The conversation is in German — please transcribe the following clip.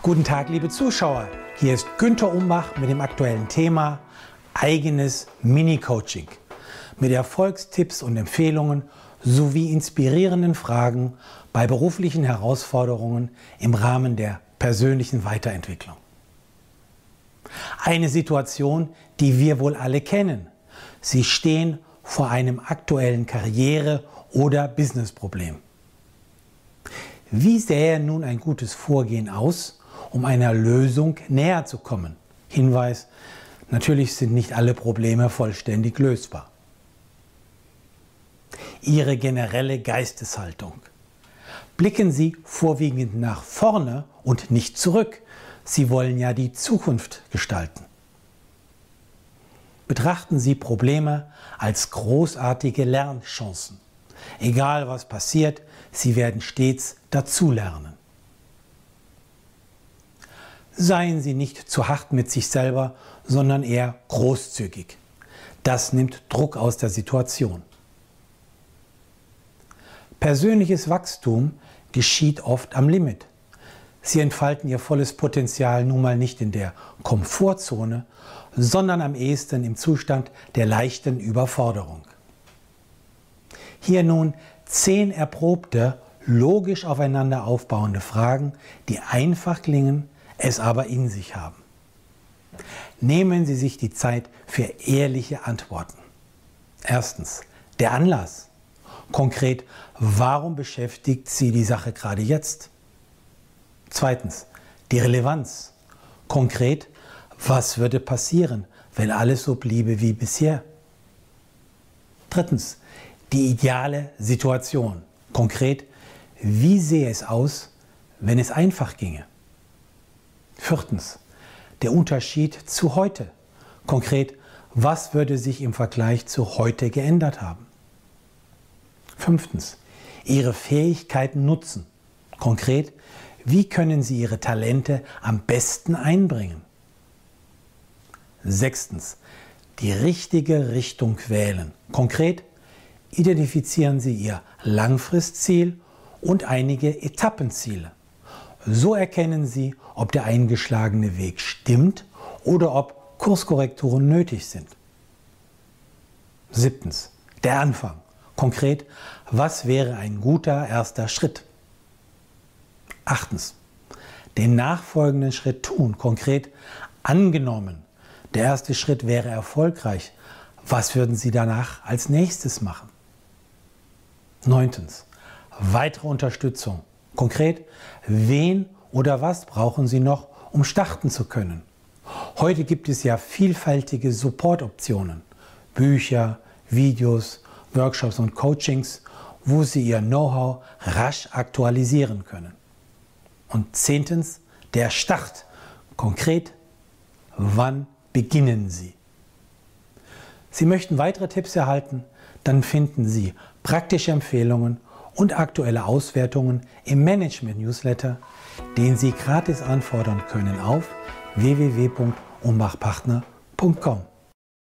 Guten Tag, liebe Zuschauer. Hier ist Günter Umbach mit dem aktuellen Thema eigenes Mini-Coaching mit Erfolgstipps und Empfehlungen sowie inspirierenden Fragen bei beruflichen Herausforderungen im Rahmen der persönlichen Weiterentwicklung. Eine Situation, die wir wohl alle kennen. Sie stehen vor einem aktuellen Karriere- oder Businessproblem. Wie sähe nun ein gutes Vorgehen aus, um einer Lösung näher zu kommen? Hinweis, natürlich sind nicht alle Probleme vollständig lösbar. Ihre generelle Geisteshaltung. Blicken Sie vorwiegend nach vorne und nicht zurück. Sie wollen ja die Zukunft gestalten. Betrachten Sie Probleme als großartige Lernchancen. Egal was passiert, Sie werden stets dazulernen. Seien Sie nicht zu hart mit sich selber, sondern eher großzügig. Das nimmt Druck aus der Situation. Persönliches Wachstum geschieht oft am Limit. Sie entfalten ihr volles Potenzial nun mal nicht in der Komfortzone, sondern am ehesten im Zustand der leichten Überforderung. Hier nun zehn erprobte, logisch aufeinander aufbauende Fragen, die einfach klingen, es aber in sich haben. Nehmen Sie sich die Zeit für ehrliche Antworten. Erstens, der Anlass. Konkret, warum beschäftigt Sie die Sache gerade jetzt? Zweitens, die Relevanz. Konkret, was würde passieren, wenn alles so bliebe wie bisher? Drittens, die ideale Situation. Konkret, wie sähe es aus, wenn es einfach ginge? Viertens, der Unterschied zu heute. Konkret, was würde sich im Vergleich zu heute geändert haben? Fünftens, Ihre Fähigkeiten nutzen. Konkret, wie können Sie Ihre Talente am besten einbringen? Sechstens, die richtige Richtung wählen. Konkret, identifizieren Sie Ihr Langfristziel und einige Etappenziele. So erkennen Sie, ob der eingeschlagene Weg stimmt oder ob Kurskorrekturen nötig sind. Siebtens, der Anfang. Konkret, was wäre ein guter erster Schritt? Achtens, den nachfolgenden Schritt tun. Konkret, angenommen, der erste Schritt wäre erfolgreich. Was würden Sie danach als nächstes machen? Neuntens, weitere Unterstützung. Konkret, wen oder was brauchen Sie noch, um starten zu können? Heute gibt es ja vielfältige Support-Optionen. Bücher, Videos, Workshops und Coachings, wo Sie Ihr Know-how rasch aktualisieren können. Und zehntens, der Start. Konkret, wann beginnen Sie? Sie möchten weitere Tipps erhalten? Dann finden Sie praktische Empfehlungen und aktuelle Auswertungen im Management-Newsletter, den Sie gratis anfordern können auf www.umbachpartner.com.